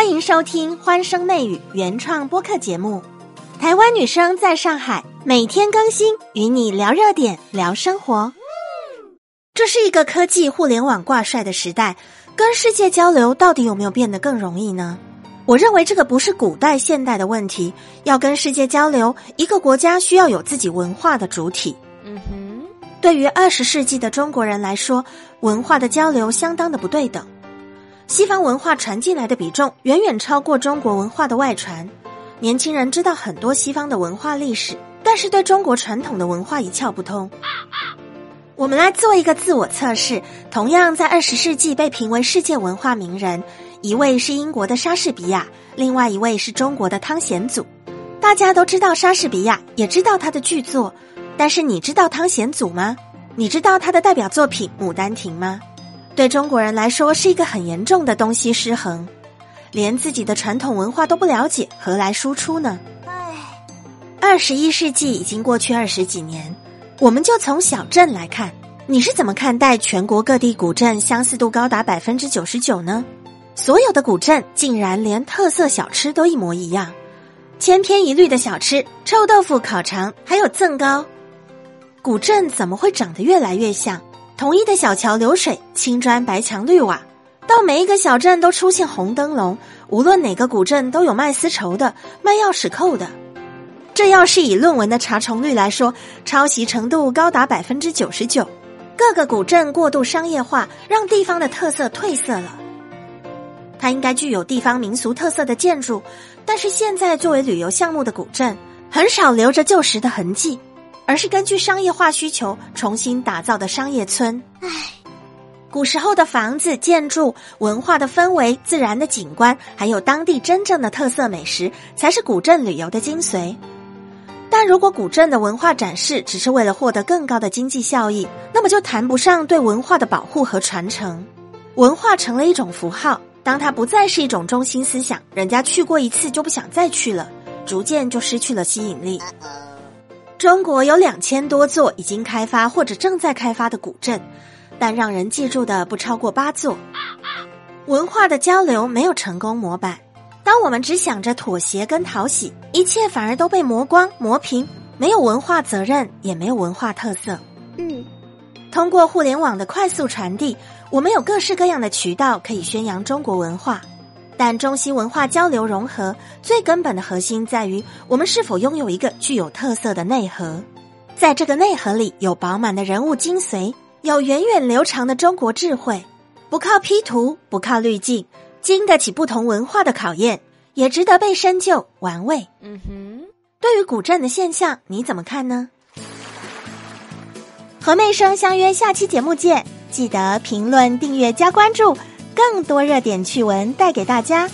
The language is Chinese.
欢迎收听《欢声内语》原创播客节目。台湾女生在上海，每天更新，与你聊热点，聊生活。这是一个科技互联网挂帅的时代，跟世界交流到底有没有变得更容易呢？我认为这个不是古代现代的问题，要跟世界交流，一个国家需要有自己文化的主体。嗯哼，对于二十世纪的中国人来说，文化的交流相当的不对等。西方文化传进来的比重远远超过中国文化的外传。年轻人知道很多西方的文化历史，但是对中国传统的文化一窍不通。我们来做一个自我测试。同样在二十世纪被评为世界文化名人，一位是英国的莎士比亚，另外一位是中国的汤显祖。大家都知道莎士比亚，也知道他的剧作，但是你知道汤显祖吗？你知道他的代表作品《牡丹亭》吗？对中国人来说是一个很严重的东西失衡，连自己的传统文化都不了解，何来输出呢？唉，二十一世纪已经过去二十几年，我们就从小镇来看，你是怎么看待全国各地古镇相似度高达百分之九十九呢？所有的古镇竟然连特色小吃都一模一样，千篇一律的小吃，臭豆腐、烤肠，还有赠糕，古镇怎么会长得越来越像？统一的小桥流水，青砖白墙绿瓦，到每一个小镇都出现红灯笼。无论哪个古镇都有卖丝绸的，卖钥匙扣的。这要是以论文的查重率来说，抄袭程度高达百分之九十九。各个古镇过度商业化，让地方的特色褪色了。它应该具有地方民俗特色的建筑，但是现在作为旅游项目的古镇，很少留着旧时的痕迹。而是根据商业化需求重新打造的商业村。唉，古时候的房子、建筑、文化的氛围、自然的景观，还有当地真正的特色美食，才是古镇旅游的精髓。但如果古镇的文化展示只是为了获得更高的经济效益，那么就谈不上对文化的保护和传承。文化成了一种符号，当它不再是一种中心思想，人家去过一次就不想再去了，逐渐就失去了吸引力。中国有两千多座已经开发或者正在开发的古镇，但让人记住的不超过八座。文化的交流没有成功模板，当我们只想着妥协跟讨喜，一切反而都被磨光磨平，没有文化责任，也没有文化特色。嗯，通过互联网的快速传递，我们有各式各样的渠道可以宣扬中国文化。但中西文化交流融合最根本的核心在于，我们是否拥有一个具有特色的内核。在这个内核里，有饱满的人物精髓，有源远流长的中国智慧，不靠 P 图，不靠滤镜，经得起不同文化的考验，也值得被深究玩味。嗯哼，对于古镇的现象，你怎么看呢？和妹生相约下期节目见，记得评论、订阅、加关注。更多热点趣闻带给大家。